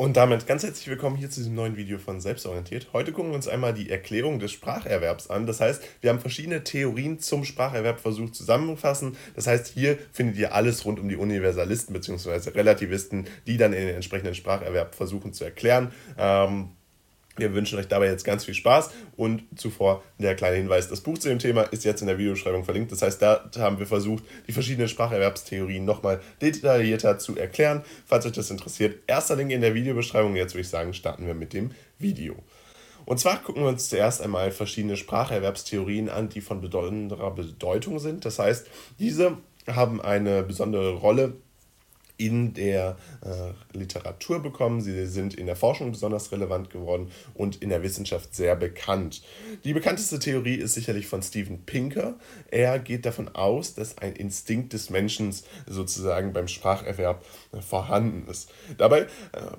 Und damit ganz herzlich willkommen hier zu diesem neuen Video von Selbstorientiert. Heute gucken wir uns einmal die Erklärung des Spracherwerbs an. Das heißt, wir haben verschiedene Theorien zum Spracherwerb versucht zusammenzufassen. Das heißt, hier findet ihr alles rund um die Universalisten bzw. Relativisten, die dann in den entsprechenden Spracherwerb versuchen zu erklären. Ähm, wir wünschen euch dabei jetzt ganz viel Spaß und zuvor der kleine Hinweis, das Buch zu dem Thema ist jetzt in der Videobeschreibung verlinkt. Das heißt, da haben wir versucht, die verschiedenen Spracherwerbstheorien nochmal detaillierter zu erklären. Falls euch das interessiert, erster Link in der Videobeschreibung. Jetzt würde ich sagen, starten wir mit dem Video. Und zwar gucken wir uns zuerst einmal verschiedene Spracherwerbstheorien an, die von besonderer Bedeutung sind. Das heißt, diese haben eine besondere Rolle in der äh, Literatur bekommen. Sie sind in der Forschung besonders relevant geworden und in der Wissenschaft sehr bekannt. Die bekannteste Theorie ist sicherlich von Steven Pinker. Er geht davon aus, dass ein Instinkt des Menschen sozusagen beim Spracherwerb äh, vorhanden ist. Dabei äh,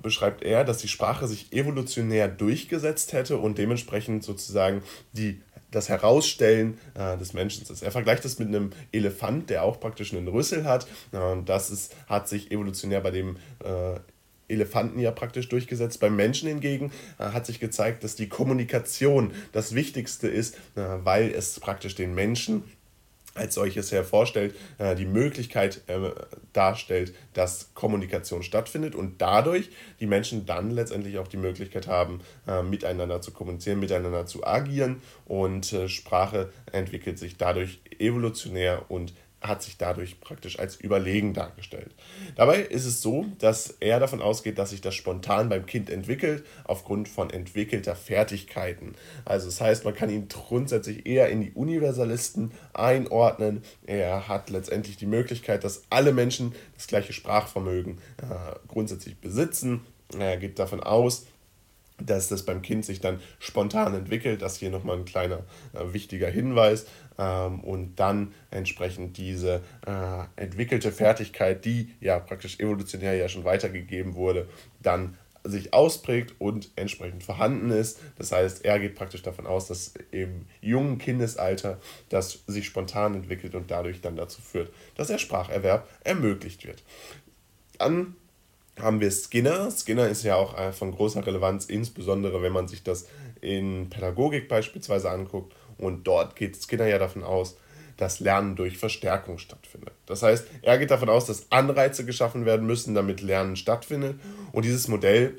beschreibt er, dass die Sprache sich evolutionär durchgesetzt hätte und dementsprechend sozusagen die das Herausstellen äh, des Menschen ist. Er vergleicht das mit einem Elefant, der auch praktisch einen Rüssel hat. Und das ist, hat sich evolutionär bei dem äh, Elefanten ja praktisch durchgesetzt. Beim Menschen hingegen äh, hat sich gezeigt, dass die Kommunikation das Wichtigste ist, äh, weil es praktisch den Menschen als solches hervorstellt, äh, die Möglichkeit äh, darstellt, dass Kommunikation stattfindet und dadurch die Menschen dann letztendlich auch die Möglichkeit haben, äh, miteinander zu kommunizieren, miteinander zu agieren und Sprache entwickelt sich dadurch evolutionär und hat sich dadurch praktisch als überlegen dargestellt. Dabei ist es so, dass er davon ausgeht, dass sich das spontan beim Kind entwickelt, aufgrund von entwickelter Fertigkeiten. Also das heißt, man kann ihn grundsätzlich eher in die Universalisten einordnen. Er hat letztendlich die Möglichkeit, dass alle Menschen das gleiche Sprachvermögen äh, grundsätzlich besitzen. Er geht davon aus, dass das beim Kind sich dann spontan entwickelt. Das hier nochmal ein kleiner äh, wichtiger Hinweis. Ähm, und dann entsprechend diese äh, entwickelte Fertigkeit, die ja praktisch evolutionär ja schon weitergegeben wurde, dann sich ausprägt und entsprechend vorhanden ist. Das heißt, er geht praktisch davon aus, dass im jungen Kindesalter das sich spontan entwickelt und dadurch dann dazu führt, dass der Spracherwerb ermöglicht wird. Dann haben wir Skinner. Skinner ist ja auch äh, von großer Relevanz, insbesondere wenn man sich das in Pädagogik beispielsweise anguckt. Und dort geht Skinner ja davon aus, dass Lernen durch Verstärkung stattfindet. Das heißt, er geht davon aus, dass Anreize geschaffen werden müssen, damit Lernen stattfindet. Und dieses Modell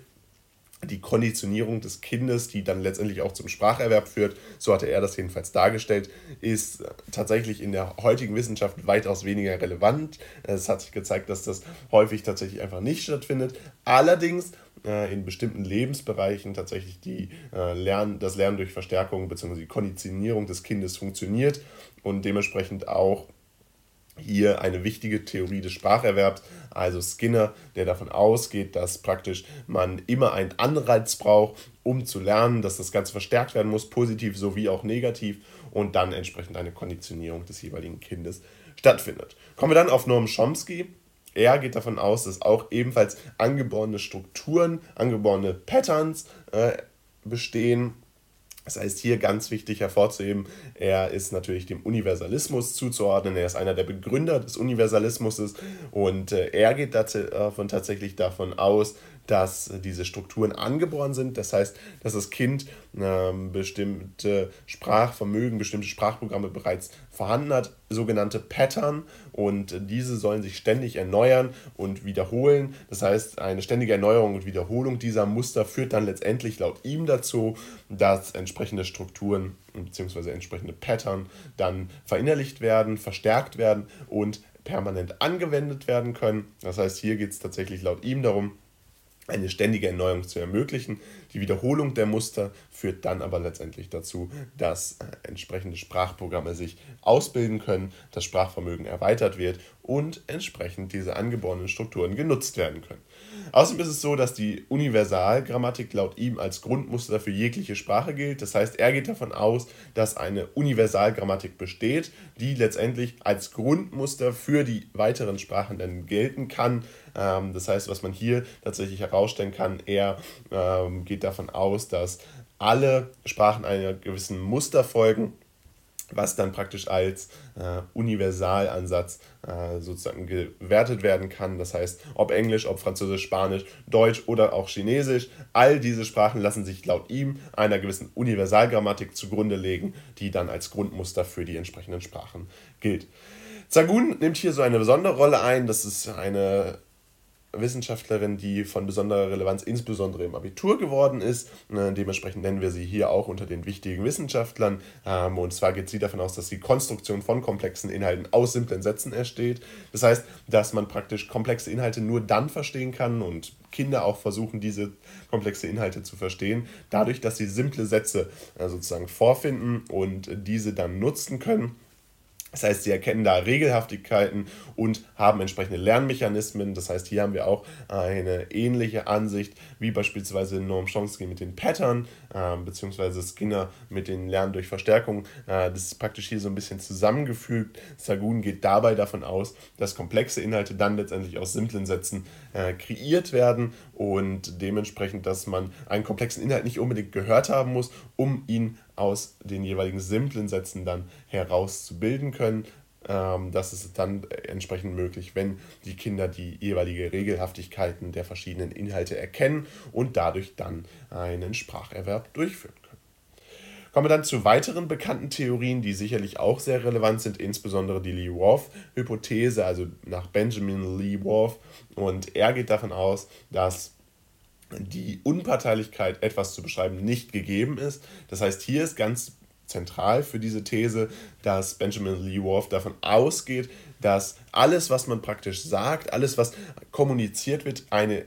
die Konditionierung des Kindes, die dann letztendlich auch zum Spracherwerb führt, so hatte er das jedenfalls dargestellt, ist tatsächlich in der heutigen Wissenschaft weitaus weniger relevant. Es hat sich gezeigt, dass das häufig tatsächlich einfach nicht stattfindet. Allerdings äh, in bestimmten Lebensbereichen tatsächlich die, äh, Lernen, das Lernen durch Verstärkung bzw. die Konditionierung des Kindes funktioniert und dementsprechend auch hier eine wichtige Theorie des Spracherwerbs, also Skinner, der davon ausgeht, dass praktisch man immer einen Anreiz braucht, um zu lernen, dass das Ganze verstärkt werden muss, positiv sowie auch negativ und dann entsprechend eine Konditionierung des jeweiligen Kindes stattfindet. Kommen wir dann auf Noam Chomsky. Er geht davon aus, dass auch ebenfalls angeborene Strukturen, angeborene Patterns äh, bestehen das heißt, hier ganz wichtig hervorzuheben, er ist natürlich dem Universalismus zuzuordnen. Er ist einer der Begründer des Universalismus und äh, er geht davon tatsächlich davon aus, dass diese Strukturen angeboren sind. Das heißt, dass das Kind ähm, bestimmte Sprachvermögen, bestimmte Sprachprogramme bereits vorhanden hat, sogenannte Pattern. Und diese sollen sich ständig erneuern und wiederholen. Das heißt, eine ständige Erneuerung und Wiederholung dieser Muster führt dann letztendlich laut ihm dazu, dass entsprechende Strukturen bzw. entsprechende Pattern dann verinnerlicht werden, verstärkt werden und permanent angewendet werden können. Das heißt, hier geht es tatsächlich laut ihm darum, eine ständige Erneuerung zu ermöglichen. Die Wiederholung der Muster führt dann aber letztendlich dazu, dass äh, entsprechende Sprachprogramme sich ausbilden können, das Sprachvermögen erweitert wird und entsprechend diese angeborenen Strukturen genutzt werden können. Außerdem ist es so, dass die Universalgrammatik laut ihm als Grundmuster für jegliche Sprache gilt. Das heißt, er geht davon aus, dass eine Universalgrammatik besteht, die letztendlich als Grundmuster für die weiteren Sprachen dann gelten kann. Ähm, das heißt, was man hier tatsächlich herausstellen kann, er ähm, geht davon aus, dass alle Sprachen einer gewissen Muster folgen was dann praktisch als äh, Universalansatz äh, sozusagen gewertet werden kann. Das heißt, ob Englisch, ob Französisch, Spanisch, Deutsch oder auch Chinesisch, all diese Sprachen lassen sich laut ihm einer gewissen Universalgrammatik zugrunde legen, die dann als Grundmuster für die entsprechenden Sprachen gilt. Zagun nimmt hier so eine besondere Rolle ein. Das ist eine Wissenschaftlerin, die von besonderer Relevanz insbesondere im Abitur geworden ist. Äh, dementsprechend nennen wir sie hier auch unter den wichtigen Wissenschaftlern. Ähm, und zwar geht sie davon aus, dass die Konstruktion von komplexen Inhalten aus simplen Sätzen entsteht. Das heißt, dass man praktisch komplexe Inhalte nur dann verstehen kann und Kinder auch versuchen, diese komplexe Inhalte zu verstehen, dadurch, dass sie simple Sätze äh, sozusagen vorfinden und diese dann nutzen können das heißt, sie erkennen da Regelhaftigkeiten und haben entsprechende Lernmechanismen. Das heißt, hier haben wir auch eine ähnliche Ansicht wie beispielsweise Noam Chomsky mit den Pattern, äh, beziehungsweise Skinner mit den Lernen durch Verstärkung. Äh, das ist praktisch hier so ein bisschen zusammengefügt. Sagun geht dabei davon aus, dass komplexe Inhalte dann letztendlich aus simplen Sätzen äh, kreiert werden und dementsprechend, dass man einen komplexen Inhalt nicht unbedingt gehört haben muss, um ihn aus den jeweiligen simplen Sätzen dann herauszubilden können. Ähm, das ist dann entsprechend möglich, wenn die Kinder die jeweilige Regelhaftigkeiten der verschiedenen Inhalte erkennen und dadurch dann einen Spracherwerb durchführen können. Kommen wir dann zu weiteren bekannten Theorien, die sicherlich auch sehr relevant sind, insbesondere die Lee-Worf-Hypothese, also nach Benjamin Lee Worf. Und er geht davon aus, dass die Unparteilichkeit, etwas zu beschreiben, nicht gegeben ist. Das heißt, hier ist ganz zentral für diese These, dass Benjamin Lee Worf davon ausgeht, dass alles, was man praktisch sagt, alles, was kommuniziert wird, eine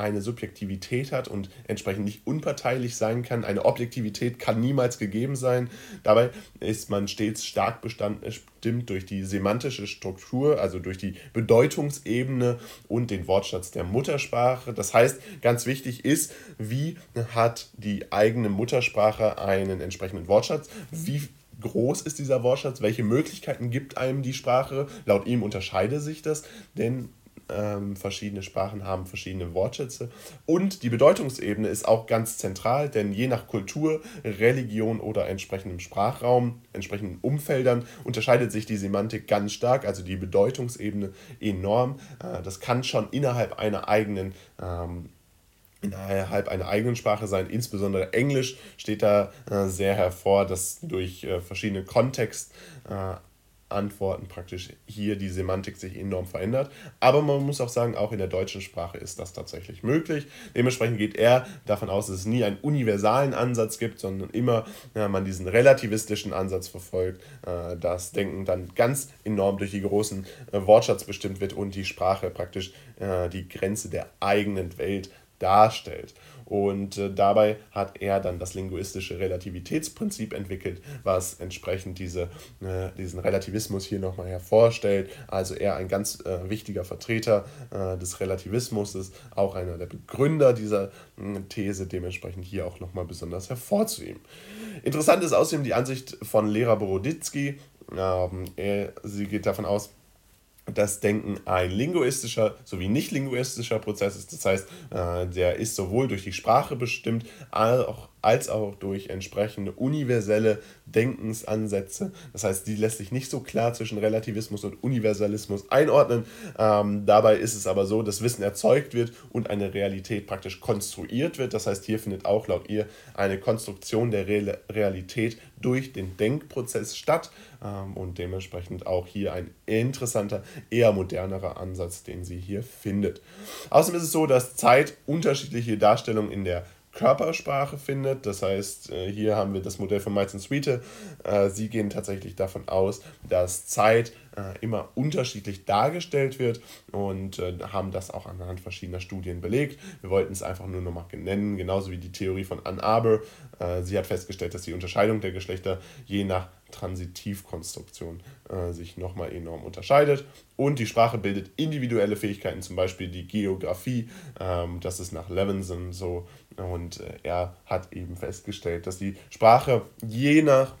eine Subjektivität hat und entsprechend nicht unparteilich sein kann. Eine Objektivität kann niemals gegeben sein. Dabei ist man stets stark bestimmt durch die semantische Struktur, also durch die Bedeutungsebene und den Wortschatz der Muttersprache. Das heißt, ganz wichtig ist, wie hat die eigene Muttersprache einen entsprechenden Wortschatz? Wie groß ist dieser Wortschatz? Welche Möglichkeiten gibt einem die Sprache? Laut ihm unterscheide sich das, denn ähm, verschiedene Sprachen haben verschiedene Wortschätze. Und die Bedeutungsebene ist auch ganz zentral, denn je nach Kultur, Religion oder entsprechendem Sprachraum, entsprechenden Umfeldern unterscheidet sich die Semantik ganz stark, also die Bedeutungsebene enorm. Äh, das kann schon innerhalb einer eigenen ähm, innerhalb einer eigenen Sprache sein. Insbesondere Englisch steht da äh, sehr hervor, dass durch äh, verschiedene Kontext äh, Antworten praktisch hier die Semantik sich enorm verändert. Aber man muss auch sagen, auch in der deutschen Sprache ist das tatsächlich möglich. Dementsprechend geht er davon aus, dass es nie einen universalen Ansatz gibt, sondern immer ja, man diesen relativistischen Ansatz verfolgt, äh, das Denken dann ganz enorm durch die großen äh, Wortschatz bestimmt wird und die Sprache praktisch äh, die Grenze der eigenen Welt darstellt. Und äh, dabei hat er dann das linguistische Relativitätsprinzip entwickelt, was entsprechend diese, äh, diesen Relativismus hier nochmal hervorstellt. Also er ein ganz äh, wichtiger Vertreter äh, des Relativismus ist, auch einer der Begründer dieser These, dementsprechend hier auch nochmal besonders hervorzuheben. Interessant ist außerdem die Ansicht von Lehrer Boroditsky. Ähm, er, sie geht davon aus, das Denken ein linguistischer sowie nicht linguistischer Prozess ist. Das heißt, äh, der ist sowohl durch die Sprache bestimmt, als auch durch entsprechende universelle Denkensansätze. Das heißt, die lässt sich nicht so klar zwischen Relativismus und Universalismus einordnen. Ähm, dabei ist es aber so, dass Wissen erzeugt wird und eine Realität praktisch konstruiert wird. Das heißt, hier findet auch laut ihr eine Konstruktion der Re Realität durch den Denkprozess statt ähm, und dementsprechend auch hier ein interessanter, eher modernerer Ansatz, den sie hier findet. Außerdem ist es so, dass Zeit unterschiedliche Darstellungen in der Körpersprache findet. Das heißt, äh, hier haben wir das Modell von Miles und Sweete. Äh, sie gehen tatsächlich davon aus, dass Zeit äh, immer unterschiedlich dargestellt wird und haben das auch anhand verschiedener Studien belegt. Wir wollten es einfach nur nochmal nennen, genauso wie die Theorie von Ann Arbor. Sie hat festgestellt, dass die Unterscheidung der Geschlechter je nach Transitivkonstruktion äh, sich nochmal enorm unterscheidet. Und die Sprache bildet individuelle Fähigkeiten, zum Beispiel die Geografie. Ähm, das ist nach Levinson so. Und äh, er hat eben festgestellt, dass die Sprache je nach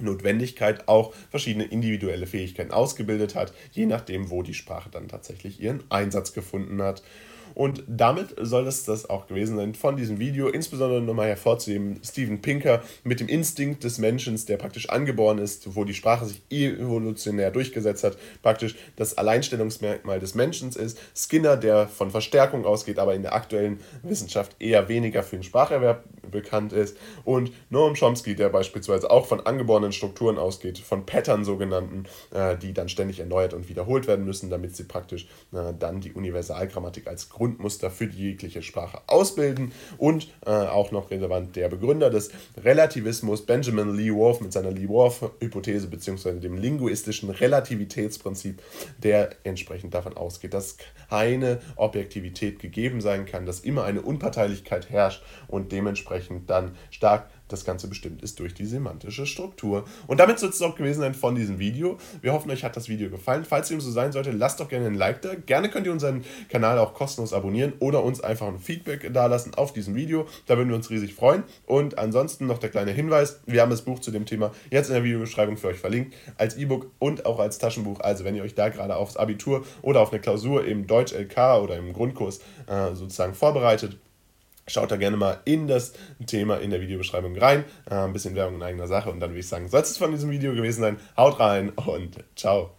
Notwendigkeit auch verschiedene individuelle Fähigkeiten ausgebildet hat, je nachdem, wo die Sprache dann tatsächlich ihren Einsatz gefunden hat. Und damit soll es das auch gewesen sein von diesem Video. Insbesondere nochmal hervorzuheben, Steven Pinker mit dem Instinkt des Menschen, der praktisch angeboren ist, wo die Sprache sich evolutionär durchgesetzt hat, praktisch das Alleinstellungsmerkmal des Menschen ist. Skinner, der von Verstärkung ausgeht, aber in der aktuellen Wissenschaft eher weniger für den Spracherwerb bekannt ist. Und Noam Chomsky, der beispielsweise auch von angeborenen Strukturen ausgeht, von Pattern sogenannten, äh, die dann ständig erneuert und wiederholt werden müssen, damit sie praktisch äh, dann die Universalgrammatik als Grundmuster für die jegliche Sprache ausbilden. Und äh, auch noch relevant der Begründer des Relativismus, Benjamin Lee Worf, mit seiner Lee Worf-Hypothese bzw. dem linguistischen Relativitätsprinzip, der entsprechend davon ausgeht, dass keine Objektivität gegeben sein kann, dass immer eine Unparteilichkeit herrscht und dementsprechend dann stark das Ganze bestimmt ist durch die semantische Struktur. Und damit soll es auch gewesen sein von diesem Video. Wir hoffen, euch hat das Video gefallen. Falls dem so sein sollte, lasst doch gerne ein Like da. Gerne könnt ihr unseren Kanal auch kostenlos abonnieren oder uns einfach ein Feedback dalassen auf diesem Video. Da würden wir uns riesig freuen. Und ansonsten noch der kleine Hinweis: Wir haben das Buch zu dem Thema jetzt in der Videobeschreibung für euch verlinkt, als E-Book und auch als Taschenbuch. Also, wenn ihr euch da gerade aufs Abitur oder auf eine Klausur im Deutsch LK oder im Grundkurs äh, sozusagen vorbereitet, Schaut da gerne mal in das Thema in der Videobeschreibung rein. Äh, ein bisschen Werbung in eigener Sache und dann würde ich sagen, soll es von diesem Video gewesen sein. Haut rein und ciao.